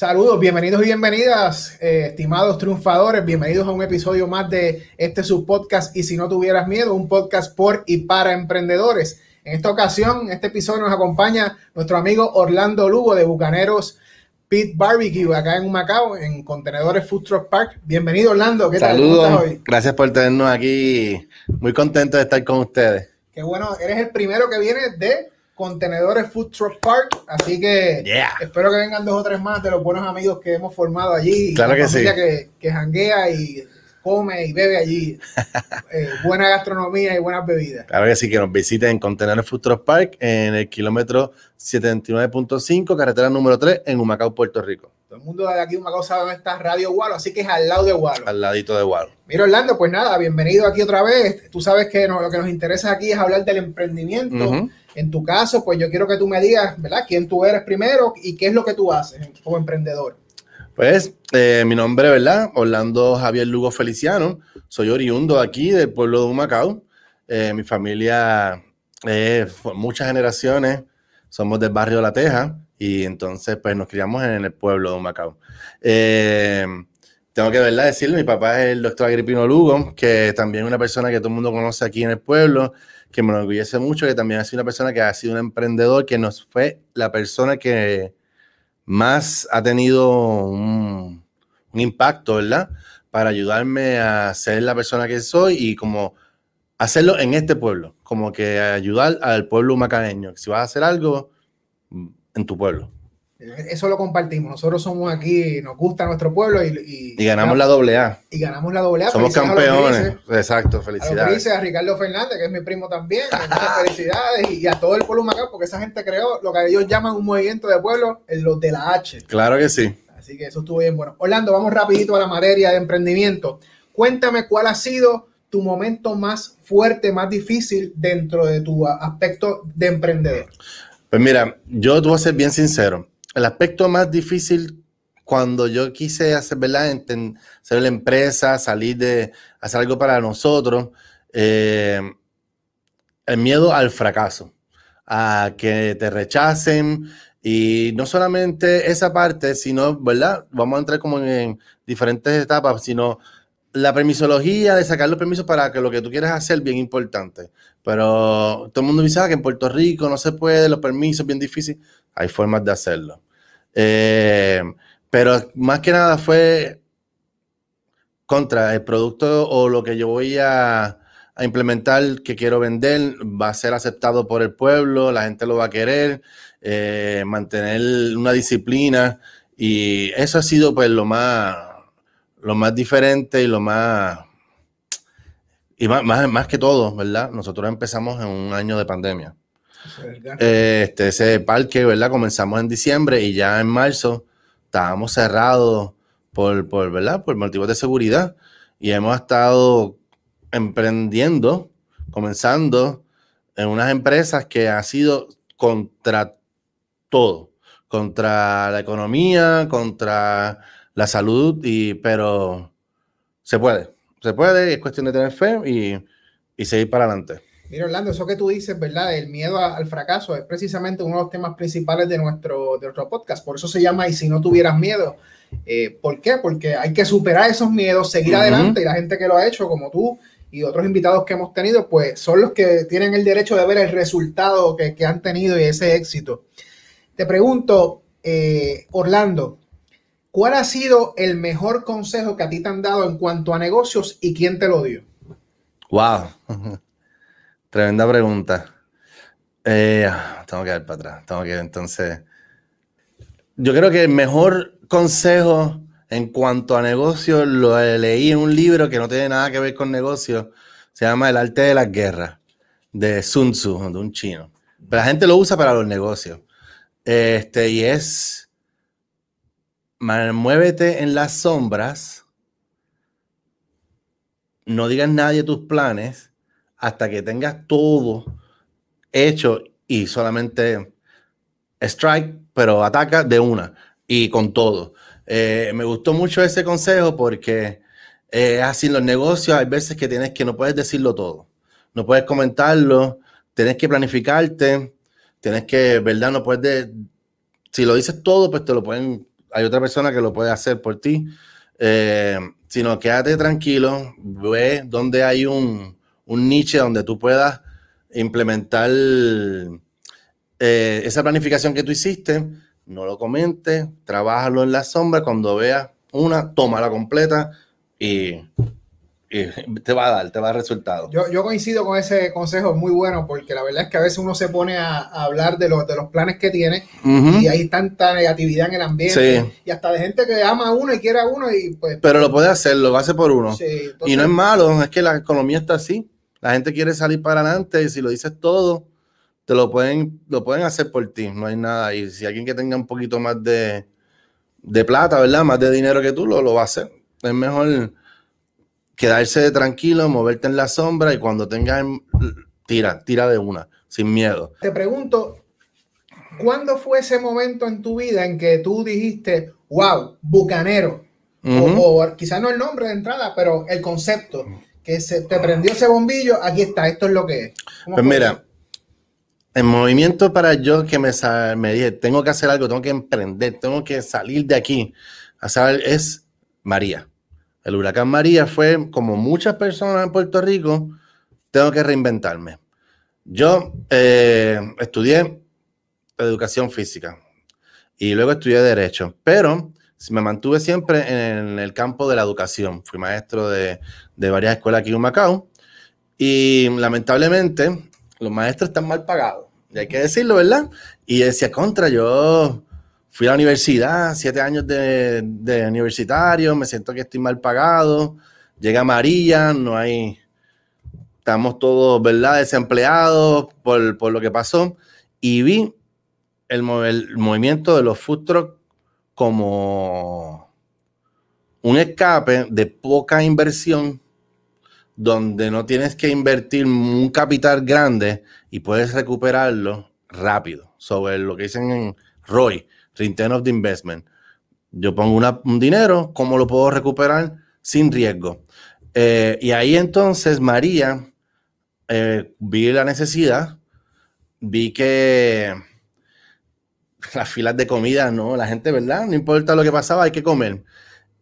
Saludos, bienvenidos y bienvenidas, eh, estimados triunfadores, bienvenidos a un episodio más de este subpodcast Y si no tuvieras miedo, un podcast por y para emprendedores. En esta ocasión, en este episodio nos acompaña nuestro amigo Orlando Lugo de Bucaneros Pit Barbecue acá en Macao, en Contenedores Food Truck Park. Bienvenido Orlando, ¿qué tal? Saludos, gracias por tenernos aquí, muy contento de estar con ustedes. Qué bueno, eres el primero que viene de Contenedores Food Truck Park. Así que espero que vengan dos o tres más de los buenos amigos que hemos formado allí. Claro que sí. Que, que janguea y come y bebe allí. Eh, buena gastronomía y buenas bebidas. Claro que sí, que nos visiten en Contenedores Food Truck Park en el kilómetro 79.5, carretera número 3, en Humacao, Puerto Rico. Todo el mundo de aquí de Humacao sabe dónde está Radio Gualo, así que es al lado de Gualo. Al ladito de Gualo. Mira, Orlando, pues nada, bienvenido aquí otra vez. Tú sabes que lo que nos interesa aquí es hablar del emprendimiento. En tu caso, pues yo quiero que tú me digas, ¿verdad? ¿Quién tú eres primero y qué es lo que tú haces como emprendedor? Pues eh, mi nombre, ¿verdad? Orlando Javier Lugo Feliciano. Soy oriundo aquí del pueblo de Humacao. Eh, mi familia es muchas generaciones. Somos del barrio La Teja y entonces pues nos criamos en el pueblo de Humacao. Eh, tengo que ¿verdad? decirle, mi papá es el doctor Agripino Lugo, que también es una persona que todo el mundo conoce aquí en el pueblo que me enorgullece mucho, que también ha sido una persona que ha sido un emprendedor, que nos fue la persona que más ha tenido un, impacto, ¿verdad? Para ayudarme a ser la persona que soy y como hacerlo en este pueblo, como que ayudar al pueblo macaneño. Si vas a hacer algo, en tu pueblo. Eso lo compartimos. Nosotros somos aquí, nos gusta nuestro pueblo y, y, ganamos la doble A. Y ganamos la doble A. Somos campeones. Exacto, felicidades. A, a Ricardo Fernández, que es mi primo también. Muchas felicidades. Y, a todo el pueblo Macao, porque esa gente creó lo que ellos llaman un movimiento de pueblo, los de la H. Claro que sí. Así que eso estuvo bien bueno. Orlando, vamos rapidito a la materia de emprendimiento. Cuéntame cuál ha sido tu momento más fuerte, más difícil dentro de tu aspecto de emprendedor. Pues mira, yo te voy a ser bien sincero el aspecto más difícil cuando yo quise hacer. Ser la empresa, salir de hacer algo para nosotros, eh, el miedo al fracaso, a que te rechacen y no solamente esa parte, sino, ¿verdad? Vamos a entrar como en diferentes etapas, sino la permisología de sacar los permisos para que lo que tú quieras hacer bien importante. Pero todo el mundo dice ah, que en Puerto Rico no se puede, los permisos bien difícil. Hay formas de hacerlo. Eh, pero más que nada fue contra el producto o lo que yo voy a, implementar que quiero vender va a ser aceptado por el pueblo, la gente lo va a querer, eh, mantener una disciplina y eso ha sido pues lo más, lo más diferente y lo más, y más, más que todo, ¿verdad? Nosotros empezamos en un año de pandemia. Este, ese parque, ¿verdad? Comenzamos en diciembre y ya en marzo estábamos cerrados por, por, ¿verdad? Por motivos de seguridad y hemos estado emprendiendo, comenzando en unas empresas que ha sido contra todo, contra la economía, contra la salud, y, pero se puede, se puede, es cuestión de tener fe y, y seguir para adelante. Mira, Orlando, eso que tú dices, ¿verdad? El miedo al fracaso es precisamente uno de los temas principales de nuestro, de nuestro podcast. Por eso se llama Y si no tuvieras miedo. Eh, ¿Por qué? Porque hay que superar esos miedos, seguir adelante y la gente que lo ha hecho, como tú y otros invitados que hemos tenido, pues son los que tienen el derecho de ver el resultado que, que han tenido y ese éxito. Te pregunto, eh, Orlando, ¿cuál ha sido el mejor consejo que a ti te han dado en cuanto a negocios y quién te lo dio? Wow. Tremenda pregunta. Eh, tengo que ir para atrás. Tengo que entonces. Yo creo que el mejor consejo en cuanto a negocio lo leí en un libro que no tiene nada que ver con negocio. Se llama El arte de las guerras de Sun Tzu, de un chino. Pero la gente lo usa para los negocios. Este, y es muévete en las sombras. No digas nadie tus planes hasta que tengas todo hecho y solamente strike, pero ataca de una y con todo. Eh, me gustó mucho ese consejo porque eh, así en los negocios hay veces que tienes que no puedes decirlo todo, no puedes comentarlo, tienes que planificarte, tienes que, ¿verdad? No puedes, si lo dices todo, pues te lo pueden hay otra persona que lo puede hacer por ti. Eh, sino quédate tranquilo, ve donde hay un, un niche donde tú puedas implementar eh, esa planificación que tú hiciste, no lo comentes, trabájalo en la sombra, cuando veas una, toma la completa y te va a dar, te va a dar resultado. Yo, yo, coincido con ese consejo, muy bueno, porque la verdad es que a veces uno se pone a, hablar de los, de los planes que tiene y hay tanta negatividad en el ambiente y hasta de gente que ama a uno y quiere a uno y pues... Pero lo puede hacer, lo hace por uno. y no es malo, es que la economía está así. La gente quiere salir para adelante y si lo dices todo, te lo pueden, lo pueden hacer por ti, no hay nada. Y si alguien que tenga un poquito más de, de plata, ¿verdad? Más de dinero que tú, lo, lo va a hacer. Es mejor quedarse tranquilo, moverte en la sombra y cuando tengas, tira, tira de una, sin miedo. Te pregunto, ¿cuándo fue ese momento en tu vida en que tú dijiste, wow, bucanero? O, quizás no el nombre de entrada, pero el concepto, que se te prendió ese bombillo, aquí está, esto es lo que es. Pues mira, el movimiento para yo que me, me dije, tengo que hacer algo, tengo que emprender, tengo que salir de aquí, a saber, es María. El huracán María fue, como muchas personas en Puerto Rico, tengo que reinventarme. Yo eh, estudié educación física y luego estudié derecho, pero me mantuve siempre en el campo de la educación. Fui maestro de, de varias escuelas aquí en Macao y lamentablemente los maestros están mal pagados. Y hay que decirlo, ¿verdad? Y decía, contra, yo Fui a la universidad, siete años de, universitario, me siento que estoy mal pagado. Llega María, no hay, estamos todos, ¿verdad?, desempleados por, lo que pasó. Y vi el, movimiento de los food trucks como un escape de poca inversión, donde no tienes que invertir un capital grande y puedes recuperarlo rápido. Sobre lo que dicen en ROI, Return of the Investment. Yo pongo un dinero, ¿cómo lo puedo recuperar sin riesgo? Eh, y ahí entonces María, eh, vi la necesidad, vi que las filas de comida, ¿no? La gente, ¿verdad? No importa lo que pasaba, hay que comer.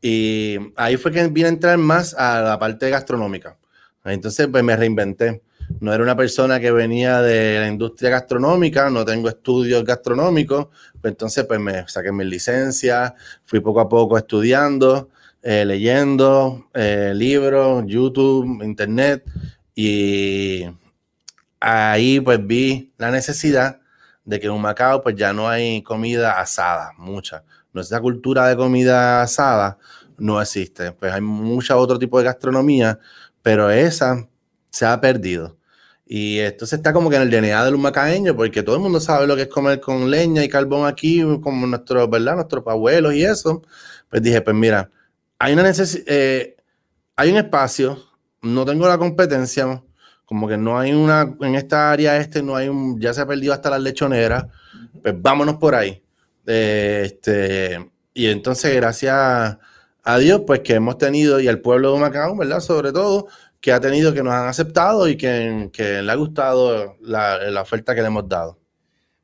Y ahí fue que vine a entrar más a la parte gastronómica. Entonces, pues me reinventé no era una persona que venía de la industria gastronómica, no tengo estudios gastronómicos, pues entonces pues me saqué mi licencia, fui poco a poco estudiando, eh, leyendo eh, libros, YouTube, Internet, y ahí pues vi la necesidad de que en Macao pues ya no hay comida asada, mucha. Nuestra cultura de comida asada no existe, pues hay mucha otro tipo de gastronomía, pero esa se ha perdido. Y esto se está como que en el DNA del macaeño, porque todo el mundo sabe lo que es comer con leña y carbón aquí, como nuestros, ¿verdad? Nuestros abuelos y eso. Pues dije, pues mira, hay una necesidad, eh, hay un espacio, no tengo la competencia, como que no hay una, en esta área este no hay un, ya se ha perdido hasta las lechoneras, pues vámonos por ahí. este, y entonces, gracias a Dios, pues que hemos tenido, y al pueblo de Macao, ¿verdad? Sobre todo, que ha tenido, que nos han aceptado y que, le ha gustado la, oferta que le hemos dado.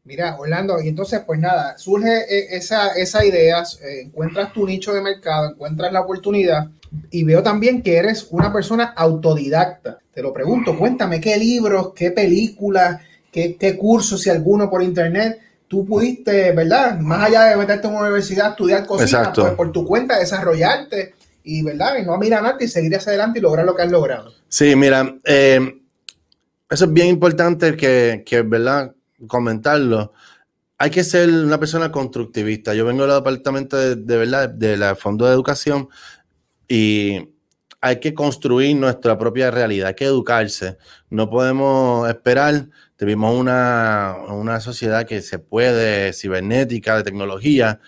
Mira, Orlando, y entonces, pues nada, surge e, esa, esa idea, eh, encuentras tu nicho de mercado, encuentras la oportunidad y veo también que eres una persona autodidacta. Te lo pregunto, cuéntame qué libros, qué películas, qué, qué cursos, si alguno por internet, tú pudiste, ¿verdad? Más allá de meterte en una universidad, estudiar cosas, pues por tu cuenta desarrollarte y, ¿verdad? Y no mirar a y seguir hacia adelante y lograr lo que has logrado. Sí, mira, eh, eso es bien importante que, que, ¿verdad? Comentarlo. Hay que ser una persona constructivista. Yo vengo del departamento de, verdad, de Fondo de Educación y hay que construir nuestra propia realidad, hay que educarse. No podemos esperar. Tuvimos una, una sociedad que se puede, cibernética, de tecnología,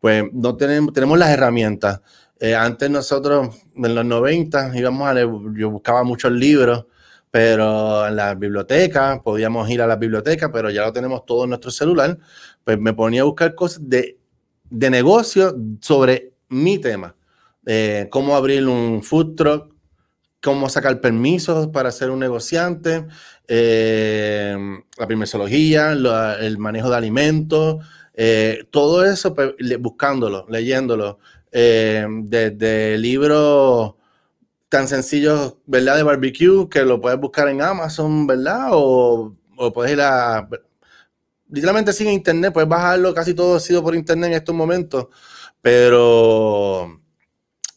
pues no tenemos, tenemos las herramientas eh, antes nosotros, en los 90, íbamos a yo buscaba muchos libros, pero en la biblioteca, podíamos ir a la biblioteca, pero ya lo tenemos todo en nuestro celular, pues me ponía a buscar cosas de, de negocio sobre mi tema. Eh, cómo abrir un food truck, cómo sacar permisos para ser un negociante, eh, la primersología, el manejo de alimentos, todo eso pues, buscándolo, leyéndolo, eh, desde libros tan sencillos, ¿verdad? De barbecue, que lo puedes buscar en Amazon, ¿verdad? O, o puedes ir a... Literalmente sin internet, puedes bajarlo, casi todo ha sido por internet en estos momentos, pero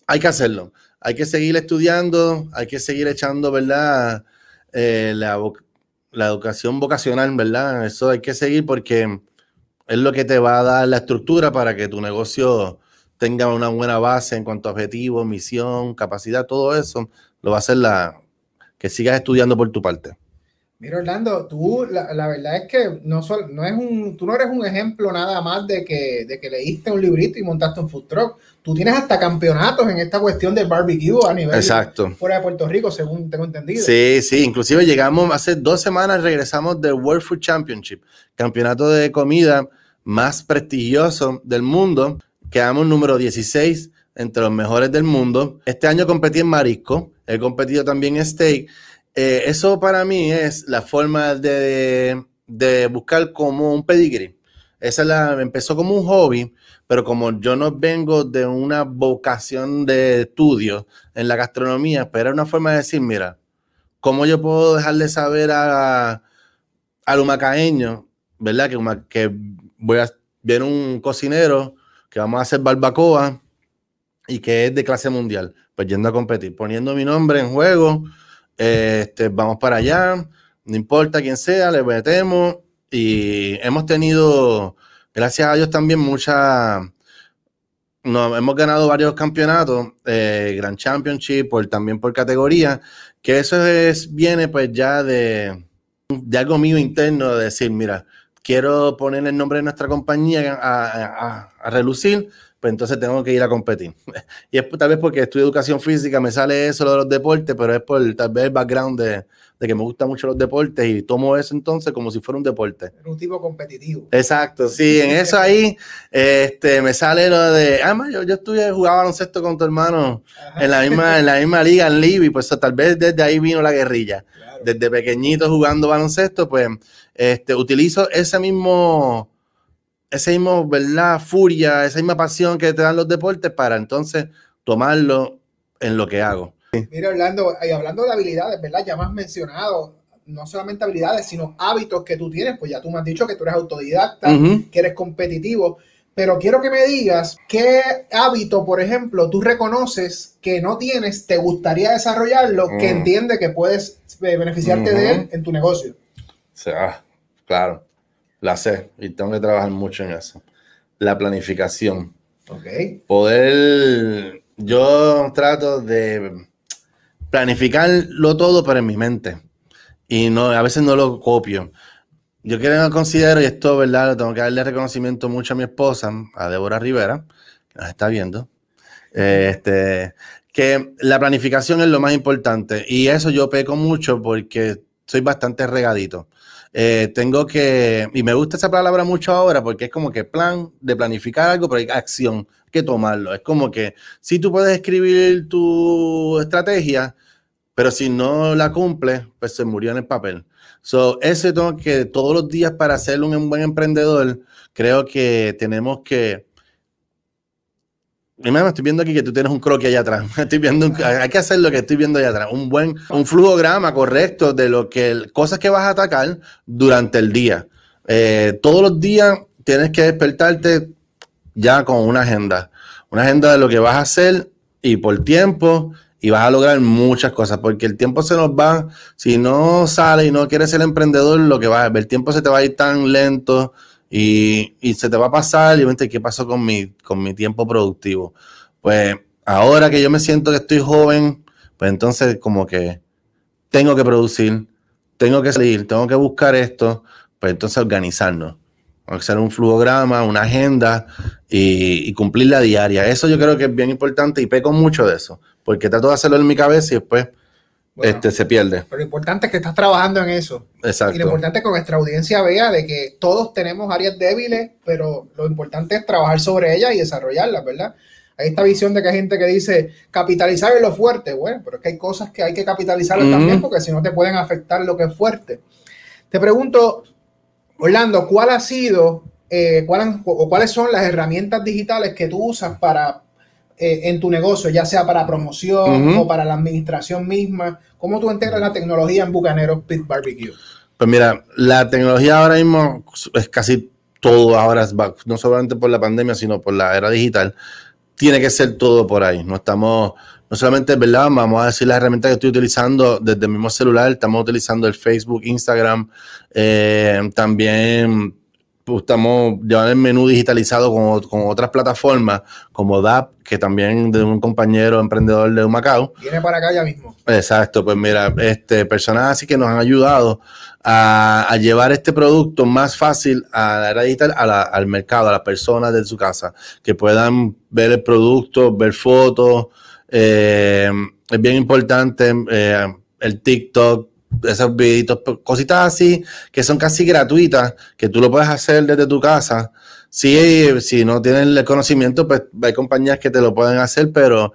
hay que hacerlo. Hay que seguir estudiando, hay que seguir echando, ¿verdad? Eh, la, la educación vocacional, ¿verdad? Eso hay que seguir porque es lo que te va a dar la estructura para que tu negocio tenga una buena base en cuanto a objetivos, misión, capacidad, todo eso, lo va a hacer la que sigas estudiando por tu parte. Mira, Orlando, tú la, la verdad es que no, no es un, tú no eres un ejemplo nada más de que, de que leíste un librito y montaste un food truck. Tú tienes hasta campeonatos en esta cuestión del barbecue a nivel Exacto. fuera de Puerto Rico, según tengo entendido. Sí, sí, inclusive llegamos hace dos semanas, regresamos del World Food Championship, campeonato de comida más prestigioso del mundo. Quedamos número 16 entre los mejores del mundo. Este año competí en marisco, he competido también en steak. Eh, eso para mí es la forma de, de buscar como un pedigree. Esa la, empezó como un hobby, pero como yo no vengo de una vocación de estudio en la gastronomía, pero era una forma de decir, mira, ¿cómo yo puedo dejarle saber a, al humacaeño, ¿verdad? Que, que voy a ver un cocinero que vamos a hacer barbacoa y que es de clase mundial, pues yendo a competir, poniendo mi nombre en juego, este, vamos para allá, no importa quién sea, le metemos y hemos tenido, gracias a Dios también, mucha, no, hemos ganado varios campeonatos, eh, Grand Championship, por, también por categoría, que eso es, viene pues ya de, de algo mío interno, de decir, mira, quiero poner el nombre de nuestra compañía a, relucir, pues entonces tengo que ir a competir. y es tal vez porque estudio educación física, me sale eso de los deportes, pero es por tal vez el background de, que me gustan mucho los deportes y tomo eso entonces como si fuera un deporte. un tipo competitivo. Exacto, sí, en eso ahí este, me sale lo de, ah, yo, yo estuve, jugaba baloncesto con tu hermano en la, misma, en la misma liga en Libby, pues tal vez desde ahí vino la guerrilla. Desde pequeñito jugando baloncesto, pues este, utilizo ese mismo, ese mismo, ¿verdad? Furia, esa misma pasión que te dan los deportes para entonces tomarlo en lo que hago. Mira, Orlando, y hablando de habilidades, ¿verdad? Ya me has mencionado no solamente habilidades, sino hábitos que tú tienes, pues ya tú me has dicho que tú eres autodidacta, que eres competitivo, pero quiero que me digas qué hábito, por ejemplo, tú reconoces que no tienes, te gustaría desarrollarlo, que mm. entiende que puedes eh, beneficiarte de él en tu negocio. O sea, Claro, la sé y tengo que trabajar mucho en eso. La planificación. Ok. Poder, yo trato de planificarlo todo, pero en mi mente. Y no, a veces no lo copio. Yo quiero considero, y esto, ¿verdad? tengo que darle reconocimiento mucho a mi esposa, a Débora Rivera, que nos está viendo. Este, que la planificación es lo más importante. Y eso yo peco mucho porque soy bastante regadito. Eh, tengo que, y me gusta esa palabra mucho ahora porque es como que plan de planificar algo, pero hay acción, que tomarlo. Es como que si tú puedes escribir tu estrategia, pero si no la cumples, pues se murió en el papel. So, ese tengo que todos los días para ser un buen emprendedor, creo que tenemos que Primero estoy viendo aquí que tú tienes un croquis allá atrás. Estoy viendo, hay que hacer lo que estoy viendo allá atrás. Un buen, un flujograma correcto de lo que, cosas que vas a atacar durante el día. Eh, todos los días tienes que despertarte ya con una agenda. Una agenda de lo que vas a hacer y por tiempo y vas a lograr muchas cosas porque el tiempo se nos va. Si no sale y no quieres ser emprendedor, lo que va, el tiempo se te va a ir tan lento y, se te va a pasar y vente, ¿qué pasó con mi, con mi tiempo productivo? Pues ahora que yo me siento que estoy joven, pues entonces como que tengo que producir, tengo que salir, tengo que buscar esto, pues entonces organizarnos. Hacer un flujograma, una agenda y, y, cumplir la diaria. Eso yo creo que es bien importante y peco mucho de eso, porque trato de hacerlo en mi cabeza y después este, se pierde. Pero lo importante es que estás trabajando en eso. Exacto. Y lo importante es que nuestra audiencia vea de que todos tenemos áreas débiles, pero lo importante es trabajar sobre ellas y desarrollarlas, ¿verdad? Hay esta visión de que hay gente que dice capitalizar en lo fuerte. Bueno, pero es que hay cosas que hay que capitalizar también porque si no te pueden afectar lo que es fuerte. Te pregunto, Orlando, ¿cuál ha sido eh, ¿cuáles, o cuáles son las herramientas digitales que tú usas para eh, en tu negocio, ya sea para promoción o para la administración misma? ¿Cómo tú integras la tecnología en Bucanero Pit Barbecue? Pues mira, la tecnología ahora mismo es casi todo ahora, no solamente por la pandemia, sino por la era digital. Tiene que ser todo por ahí. No estamos, no solamente, ¿verdad? Vamos a decir las herramientas que estoy utilizando desde el mismo celular. Estamos utilizando el Facebook, Instagram, eh, también estamos llevando el menú digitalizado con, con, otras plataformas como DAP, que también de un compañero emprendedor de Macao. Viene para acá ya mismo. Exacto, pues mira, este, personas así que nos han ayudado a, llevar este producto más fácil a la era digital, al mercado, a las personas de su casa, que puedan ver el producto, ver fotos. Eh, es bien importante eh, el TikTok, esos videitos, cositas así que son casi gratuitas, que tú lo puedes hacer desde tu casa. Sí, si no tienen el conocimiento, pues hay compañías que te lo pueden hacer, pero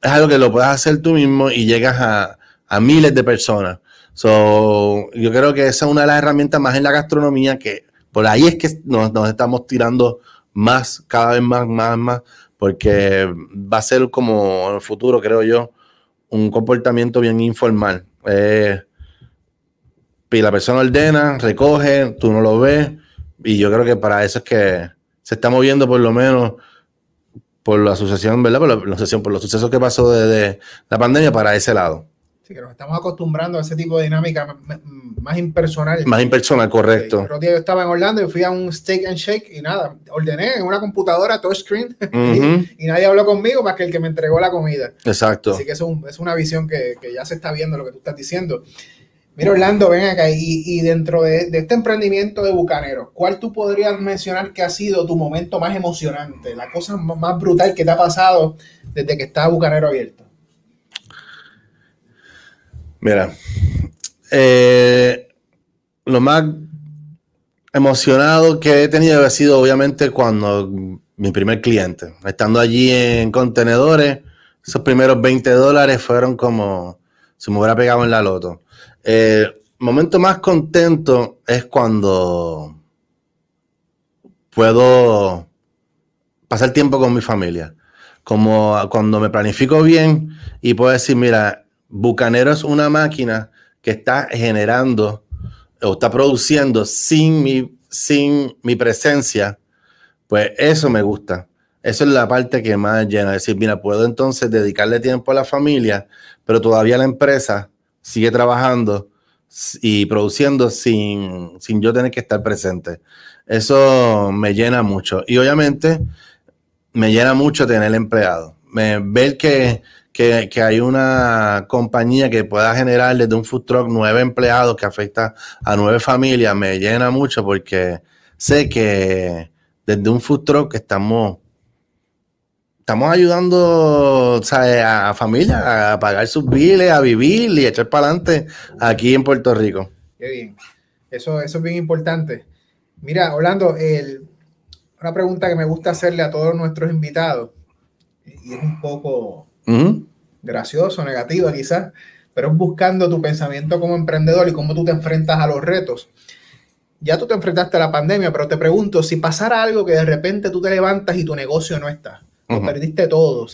es algo que lo puedes hacer tú mismo y llegas a, miles de personas. So, yo creo que esa es una de las herramientas más en la gastronomía que por ahí es que nos, nos estamos tirando más, cada vez más, más, más, porque va a ser como en el futuro, creo yo, un comportamiento bien informal. Eh, y la persona ordena, recoge, tú no lo ves, y yo creo que para eso es que se está moviendo por lo menos por la asociación, ¿verdad? Por la, asociación, por los sucesos que pasó desde la pandemia para ese lado. Sí, que nos estamos acostumbrando a ese tipo de dinámica más impersonal. Más impersonal, correcto. El otro día yo estaba en Orlando y fui a un steak and shake y nada, ordené en una computadora touchscreen y, nadie habló conmigo más que el que me entregó la comida. Exacto. Así que es, es una visión que, que, ya se está viendo lo que tú estás diciendo. Mira, Orlando, ven acá, y, dentro de, este emprendimiento de Bucanero, ¿cuál tú podrías mencionar que ha sido tu momento más emocionante, la cosa más brutal que te ha pasado desde que está Bucanero abierto? Mira, eh, lo más emocionado que he tenido ha sido obviamente cuando mi primer cliente, estando allí en contenedores, esos primeros 20 dólares fueron como si me hubiera pegado en la loto eh, momento más contento es cuando puedo pasar tiempo con mi familia. Como cuando me planifico bien y puedo decir, mira, Bucanero es una máquina que está generando o está produciendo sin mi, sin mi presencia, pues eso me gusta. Eso es la parte que más llena. Decir, mira, puedo entonces dedicarle tiempo a la familia, pero todavía la empresa sigue trabajando y produciendo sin, sin yo tener que estar presente. Eso me llena mucho. Y obviamente me llena mucho tener empleado. Me, ver que, que, que, hay una compañía que pueda generar desde un food truck nueve empleados que afecta a nueve familias me llena mucho porque sé que desde un food truck estamos estamos ayudando a familias a pagar sus biles, a vivir y echar para adelante aquí en Puerto Rico. Qué bien. Eso, eso es bien importante. Mira, Orlando, una pregunta que me gusta hacerle a todos nuestros invitados, y es un poco gracioso, negativa quizás, pero es buscando tu pensamiento como emprendedor y cómo tú te enfrentas a los retos. Ya tú te enfrentaste a la pandemia, pero te pregunto, si pasara algo que de repente tú te levantas y tu negocio no está, perdiste todo.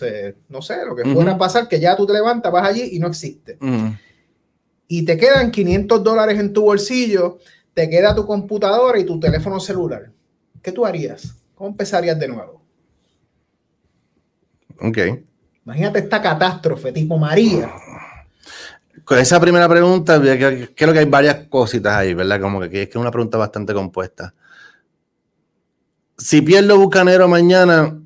no sé, lo que fuera a pasar, que ya tú te levantas, vas allí y no existe. Y te quedan 500 dólares en tu bolsillo, te queda tu computadora y tu teléfono celular. ¿Qué tú harías? ¿Cómo empezarías de nuevo? Ok. Imagínate esta catástrofe tipo María. Con esa primera pregunta, creo que hay varias cositas ahí, ¿verdad? Como que es que es una pregunta bastante compuesta. Si pierdo Bucanero mañana,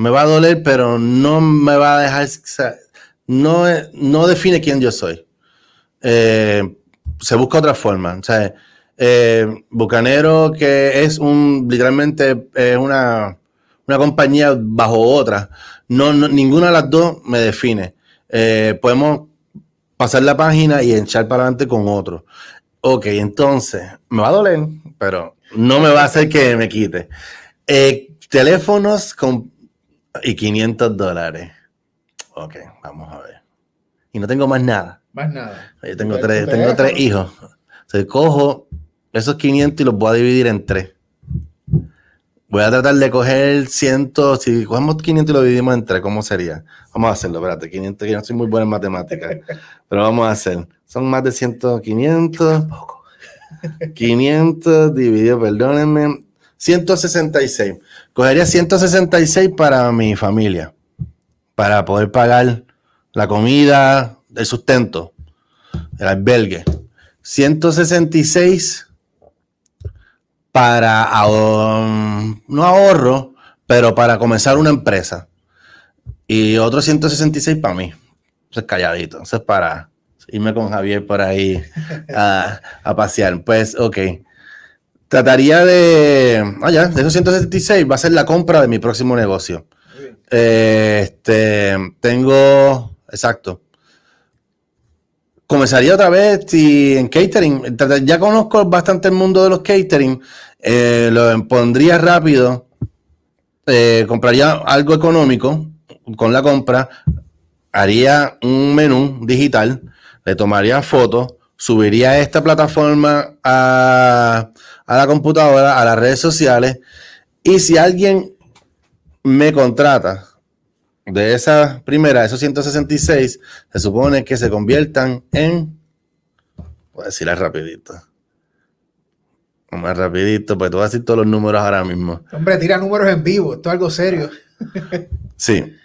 me va a doler, pero no me va a dejar, no, no define quién yo soy. Eh, se busca otra forma. O sea, eh, Bucanero, que es un, literalmente, es una, una compañía bajo otra. No, ninguna de las dos me define. Eh, podemos pasar la página y echar para adelante con otro. Ok, entonces, me va a doler, pero no me va a hacer que me quite. teléfonos con y 500 dólares. Ok, vamos a ver. Y no tengo más nada. Más nada. Yo tengo tres, tengo tres hijos. Se cojo esos 500 y los voy a dividir en tres. Voy a tratar de coger 100, si cogemos 500 y lo dividimos entre, ¿cómo sería? Vamos a hacerlo, espérate, 500, que no soy muy buena en matemáticas, pero vamos a hacer. Son más de 100, 500. 500 dividido, perdónenme, 166. Cogería 166 para mi familia, para poder pagar la comida, el sustento, el albergue. 166 para no ahorro, pero para comenzar una empresa. Y otro 166 para mí. Eso es calladito. Eso es para irme con Javier por ahí a, pasear. Pues, ok. Trataría de. Ah, ya, de esos 166 va a ser la compra de mi próximo negocio. este, tengo. Exacto comenzaría otra vez y en catering. Ya conozco bastante el mundo de los catering. Eh, lo pondría rápido. Eh, compraría algo económico con la compra. Haría un menú digital. Le tomaría fotos. Subiría esta plataforma a, a la computadora, a las redes sociales. Y si alguien me contrata de esa primera, esos 166, se supone que se conviertan en, voy a decirla rapidito, más rapidito, pues te voy a decir todos los números ahora mismo. Hombre, tira números en vivo, esto es algo serio. sí.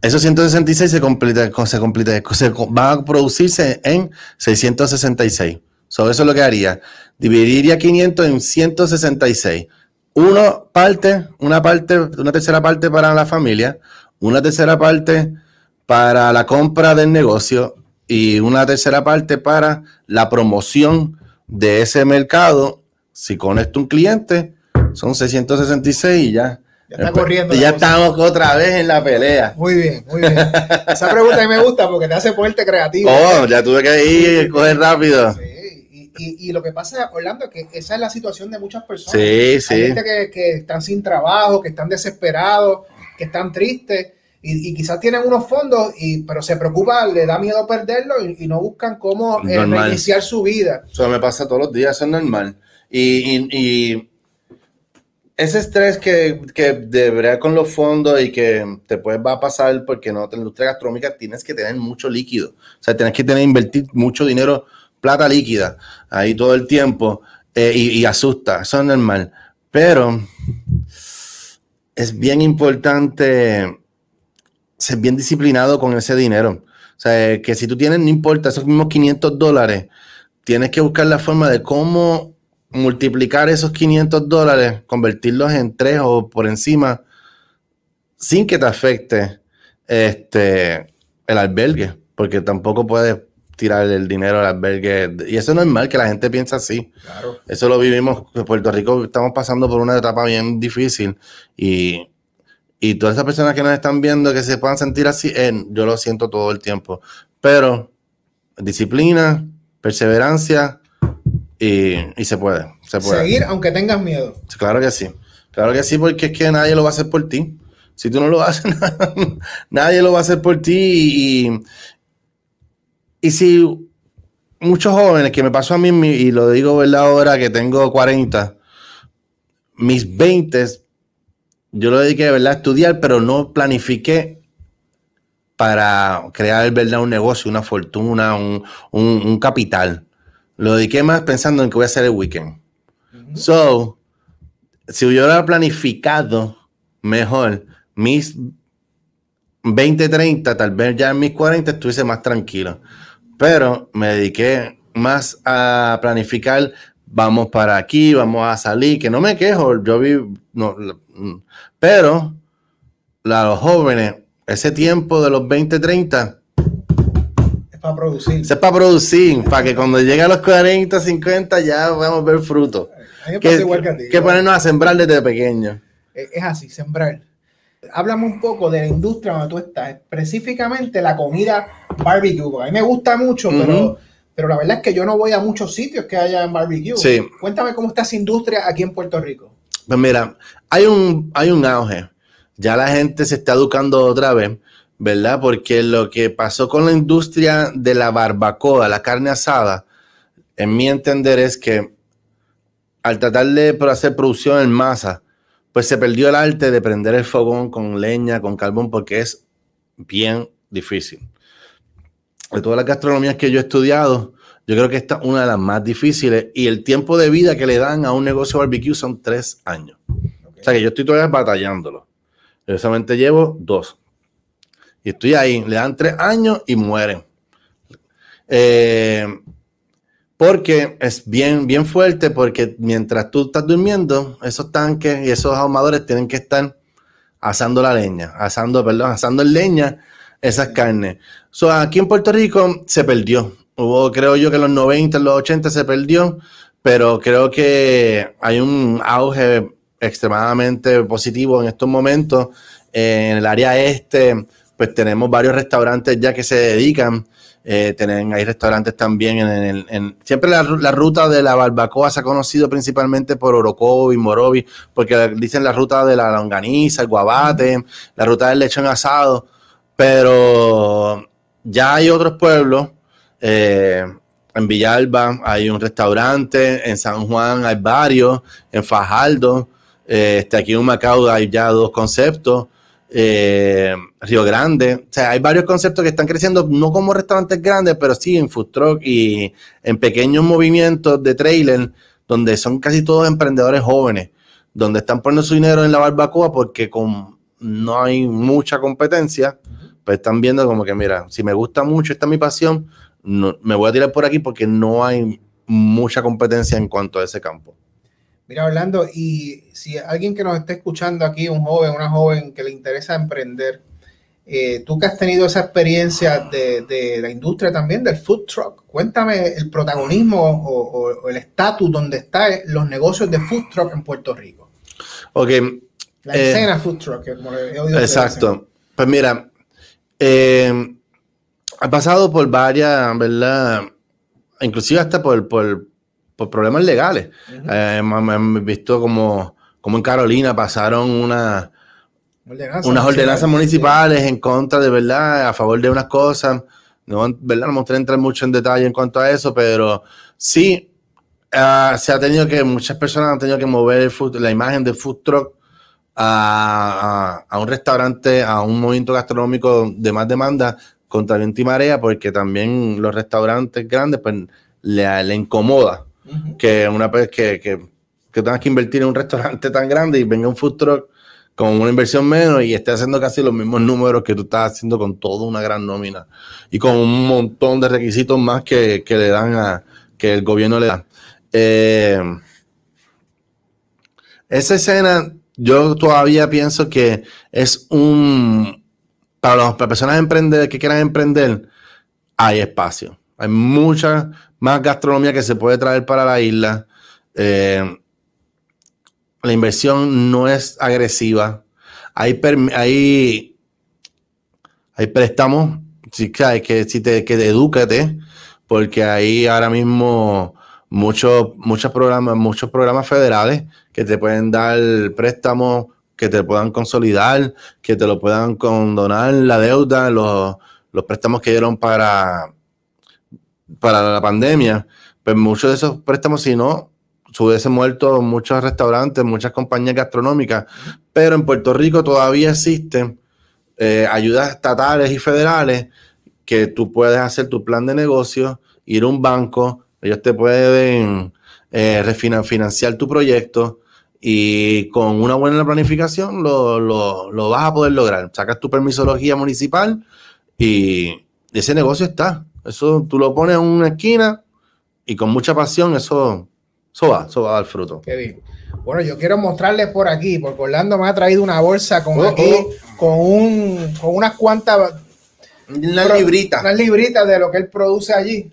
Esos 166 se completa, se completa, se van a producirse en 666. Sobre eso es lo que haría. Dividiría 500 en 166. Uno parte, una parte, una tercera parte para la familia, una tercera parte para la compra del negocio y una tercera parte para la promoción de ese mercado. Si conecto un cliente, son 666 y ya. Ya está corriendo. ya estamos otra vez en la pelea. Muy bien, muy bien. Esa pregunta a mí me gusta porque te hace ponerte creativo. Oh, ya tuve que ir y coger rápido. Sí. Y, lo que pasa, Orlando, es que esa es la situación de muchas personas. Sí, sí. Hay gente que, que están sin trabajo, que están desesperados, que están tristes y, quizás tienen unos fondos, y, pero se preocupa, le da miedo perderlo y, no buscan cómo eh, reiniciar su vida. Eso me pasa todos los días, eso es normal. Y, ese estrés que, que debería con los fondos y que te puede, va a pasar porque no, en la industria gastronómica tienes que tener mucho líquido. O sea, tienes que tener, invertir mucho dinero, plata líquida, ahí todo el tiempo, eh, y, y asusta, eso es normal. Pero es bien importante ser bien disciplinado con ese dinero. O sea, que si tú tienes, no importa, esos mismos 500 dólares, tienes que buscar la forma de cómo multiplicar esos 500 dólares, convertirlos en tres o por encima, sin que te afecte este, el albergue, porque tampoco puedes tirar el dinero al albergue. Y eso es normal que la gente piensa así. Claro. Eso lo vivimos en Puerto Rico, estamos pasando por una etapa bien difícil y y todas esas personas que nos están viendo que se puedan sentir así, eh, yo lo siento todo el tiempo. Pero disciplina, perseverancia y, se puede, se puede. Seguir aunque tengas miedo. Claro que sí. Claro que sí, porque es que nadie lo va a hacer por ti. Si tú no lo haces, nadie lo va a hacer por ti. Y, y si muchos jóvenes, que me pasó a mí, y lo digo ¿verdad? ahora que tengo 40, mis 20 yo lo dediqué de verdad a estudiar, pero no planifiqué para crear verdad un negocio, una fortuna, un, capital. Lo dediqué más pensando en que voy a hacer el weekend. So, si yo hubiera planificado mejor mis 20, 30, tal vez ya en mis 40 estuviese más tranquilo. Pero me dediqué más a planificar, vamos para aquí, vamos a salir, que no me quejo, yo vi, no, pero los jóvenes, ese tiempo de los 20, 30, es para producir. Es para producir, para que cuando llegue a los 40, 50 ya podamos ver fruto. Que, igual que, a ti, que ponernos a sembrar desde pequeño. Es así, sembrar. Háblame un poco de la industria donde tú estás, específicamente la comida barbecue. A mí me gusta mucho, pero, pero la verdad es que yo no voy a muchos sitios que haya en barbecue. Sí. Cuéntame cómo está esa industria aquí en Puerto Rico. Pues mira, hay un, hay un auge. Ya la gente se está educando otra vez, ¿verdad? Porque lo que pasó con la industria de la barbacoa, la carne asada, en mi entender es que al tratar de hacer producción en masa, pues se perdió el arte de prender el fogón con leña, con carbón, porque es bien difícil. De todas las gastronomías que yo he estudiado, yo creo que esta es una de las más difíciles y el tiempo de vida que le dan a un negocio barbecue son tres años. O sea que yo estoy todavía batallándolo. Yo solamente llevo dos. Estoy ahí, le dan tres años y mueren. Eh, porque es bien, bien fuerte, porque mientras tú estás durmiendo, esos tanques y esos ahumadores tienen que estar asando la leña, asando, perdón, asando en leña esas carnes. So, aquí en Puerto Rico se perdió. Hubo, creo yo que en los 90, en los 80 se perdió, pero creo que hay un auge extremadamente positivo en estos momentos. en el área este, pues tenemos varios restaurantes ya que se dedican eh, tienen, hay restaurantes también en, en, siempre la, ruta de la barbacoa se ha conocido principalmente por Orocovi, Morovi, porque dicen la ruta de la longaniza, el guabate, la ruta del lechón asado, pero ya hay otros pueblos, eh, en Villalba hay un restaurante, en San Juan hay varios, en Fajardo, eh, este, aquí en Macao hay ya dos conceptos, eh, Río Grande. O sea, hay varios conceptos que están creciendo, no como restaurantes grandes, pero sí en food truck y en pequeños movimientos de trailer, donde son casi todos emprendedores jóvenes, donde están poniendo su dinero en la barbacoa porque con, no hay mucha competencia, pues están viendo como que, mira, si me gusta mucho, esta es mi pasión, me voy a tirar por aquí porque no hay mucha competencia en cuanto a ese campo. Mira, Orlando, y si alguien que nos esté escuchando aquí, un joven, una joven que le interesa emprender, eh, tú que has tenido esa experiencia de, la industria también, del food truck, cuéntame el protagonismo o, el estatus donde están los negocios de food truck en Puerto Rico. Ok. La eh, escena food truck, como he oído Exacto. Pues mira, eh, ha pasado por varias, ¿verdad? Inclusive hasta por, por por problemas legales. Eh, hemos visto como, como en Carolina pasaron una, unas ordenanzas municipales en contra de verdad, a favor de unas cosas. No, ¿verdad? no me entrar mucho en detalle en cuanto a eso, pero sí ah, se ha tenido que, muchas personas han tenido que mover la imagen del food truck a, un restaurante, a un movimiento gastronómico de más demanda contra viento y marea, porque también los restaurantes grandes pues, le, le incomoda que una vez que, que, tengas que invertir en un restaurante tan grande y venga un food truck con una inversión menos y esté haciendo casi los mismos números que tú estás haciendo con toda una gran nómina y con un montón de requisitos más que, que le dan a que el gobierno le da. Eh, esa escena, yo todavía pienso que es un para las personas emprender, que quieran emprender, hay espacio. Hay mucha más gastronomía que se puede traer para la isla. Eh, la inversión no es agresiva. Hay, hay, hay préstamos, sí, que, que, si te, que edúcate, porque hay ahora mismo muchos, muchos, programas, muchos programas federales que te pueden dar préstamos, que te puedan consolidar, que te lo puedan condonar la deuda, los, los préstamos que dieron para para la pandemia, pues muchos de esos préstamos, si no, se hubiesen muerto muchos restaurantes, muchas compañías gastronómicas, pero en Puerto Rico todavía existen eh, ayudas estatales y federales que tú puedes hacer tu plan de negocio, ir a un banco, ellos te pueden eh, refinanciar tu proyecto y con una buena planificación lo, lo, vas a poder lograr. Sacas tu permisología municipal y ese negocio está. Eso tú lo pones en una esquina y con mucha pasión eso, eso va, eso va a dar fruto. Qué bien. Bueno, yo quiero mostrarles por aquí, porque Orlando me ha traído una bolsa con oh, aquí, oh. con un, con unas cuantas unas libritas. Unas libritas de lo que él produce allí.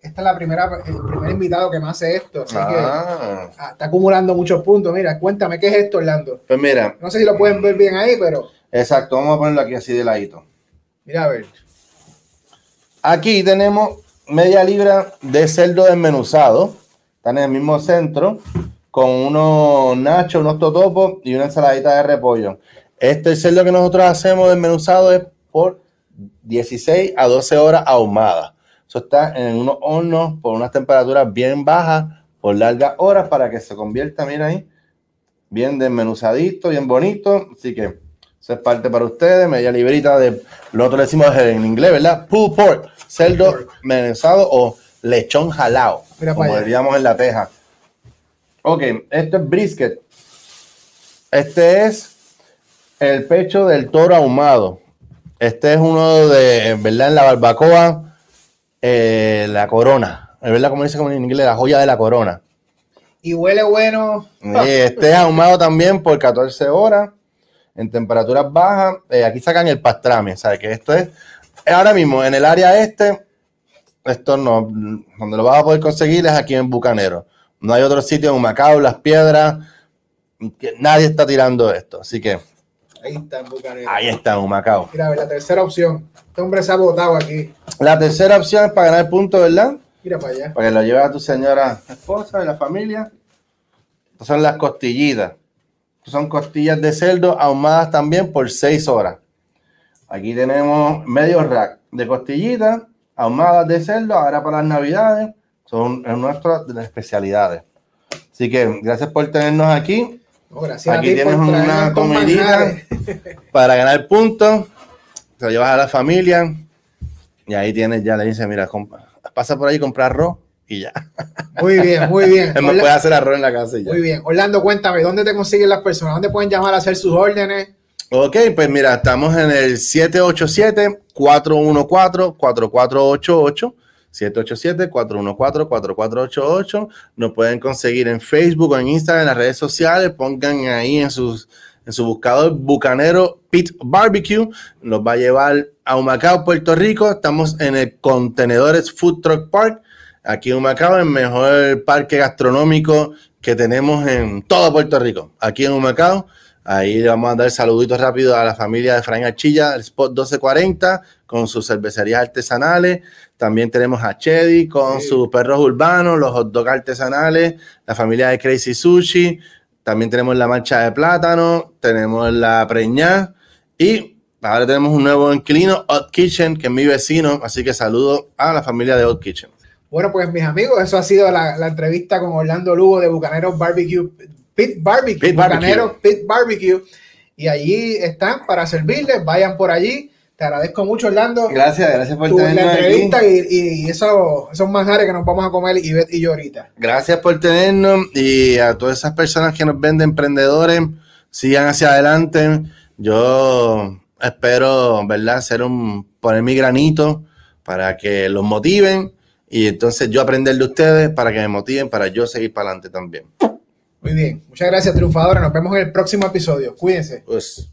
Esta es la primera, el primer invitado que me hace esto. Así que ah. Está acumulando muchos puntos. Mira, cuéntame, ¿qué es esto, Orlando? Pues mira. No sé si lo pueden ver bien ahí, pero. Exacto, vamos a ponerlo aquí así de ladito. Mira, a ver. Aquí tenemos media libra de cerdo desmenuzado. Está en el mismo centro. Con unos nachos, unos totopos y una ensaladita de repollo. Este cerdo que nosotros hacemos desmenuzado es por 16 a 12 horas ahumada. Eso está en unos hornos por unas temperaturas bien bajas por largas horas para que se convierta, mira ahí, bien desmenuzadito, bien bonito. Así que eso es parte para ustedes. Media librita de, lo otro le decimos en inglés, ¿verdad? Pulled pork, cerdo menuzado o lechón jalao, como diríamos en la teja. Ok, esto es brisket. Este es el pecho del toro ahumado. Este es uno de, ¿verdad? En la barbacoa, eh, la corona. Es verdad, como dice en inglés, la joya de la corona. Y huele bueno. este es ahumado también por 14 horas en temperaturas bajas. Eh, aquí sacan el pastrami, ¿sabes? Que esto es ahora mismo en el área este. Esto no, donde lo vas a poder conseguir es aquí en Bucanero. No hay otro sitio en Macao, Las Piedras, que nadie está tirando esto. Así que. Ahí está en Bucanero. Ahí está en Macao. Mira, la tercera opción. Este hombre se ha botado aquí. La tercera opción es para ganar puntos, ¿verdad? Mira para allá. Para que lo lleves a tu señora esposa de la familia. Estas son las costillitas. Son costillas de cerdo ahumadas también por 6 horas. Aquí tenemos medio rack de costillitas ahumadas de cerdo, ahora para las navidades. Son nuestras especialidades. Así que gracias por tenernos aquí. gracias aquí tienes una comidita para ganar puntos. Te lo llevas a la familia. Y ahí tienes, ya le dice, mira, pasa por ahí comprar arroz y ya. Muy bien, muy bien. Me puede hacer arroz en la casa y ya. Muy bien. Orlando, cuéntame, ¿dónde te consiguen las personas? ¿Dónde pueden llamar a hacer sus órdenes? Ok, pues mira, estamos en el 787-414-4488. 787-414-4488. Nos pueden conseguir en Facebook o en Instagram, en las redes sociales. Pongan ahí en, sus, en su buscador Bucanero Pit Barbecue. Nos va a llevar a Humacao, Puerto Rico. Estamos en el Contenedores Food Truck Park. Aquí en Humacao, el mejor parque gastronómico que tenemos en todo Puerto Rico. Aquí en Humacao. Ahí le vamos a dar saluditos rápidos a la familia de Frank Archilla, el Spot 1240, con sus cervecerías artesanales. También tenemos a Chedi con sus perros urbanos, los hot dogs artesanales, la familia de Crazy Sushi. También tenemos la mancha de plátano, tenemos la preñá y ahora tenemos un nuevo inquilino, Hot Kitchen, que es mi vecino. Así que saludo a la familia de Hot Kitchen. Bueno, pues mis amigos, eso ha sido la, la entrevista con Orlando Lugo de Bucaneros Barbecue Pit Barbecue, Pit Barbecue. Pit Barbecue. Y allí están para servirles, vayan por allí. Te agradezco mucho, Orlando. Gracias, gracias por tenernos la entrevista y, y, esos, esos manjares que nos vamos a comer Ivette y yo ahorita. Gracias por tenernos y a todas esas personas que nos venden emprendedores, sigan hacia adelante. Yo espero, ¿verdad?, hacer un, poner mi granito para que los motiven y entonces yo aprender de ustedes para que me motiven, para yo seguir para adelante también. Muy bien. Muchas gracias, triunfadores. Nos vemos en el próximo episodio. Cuídense. Pues.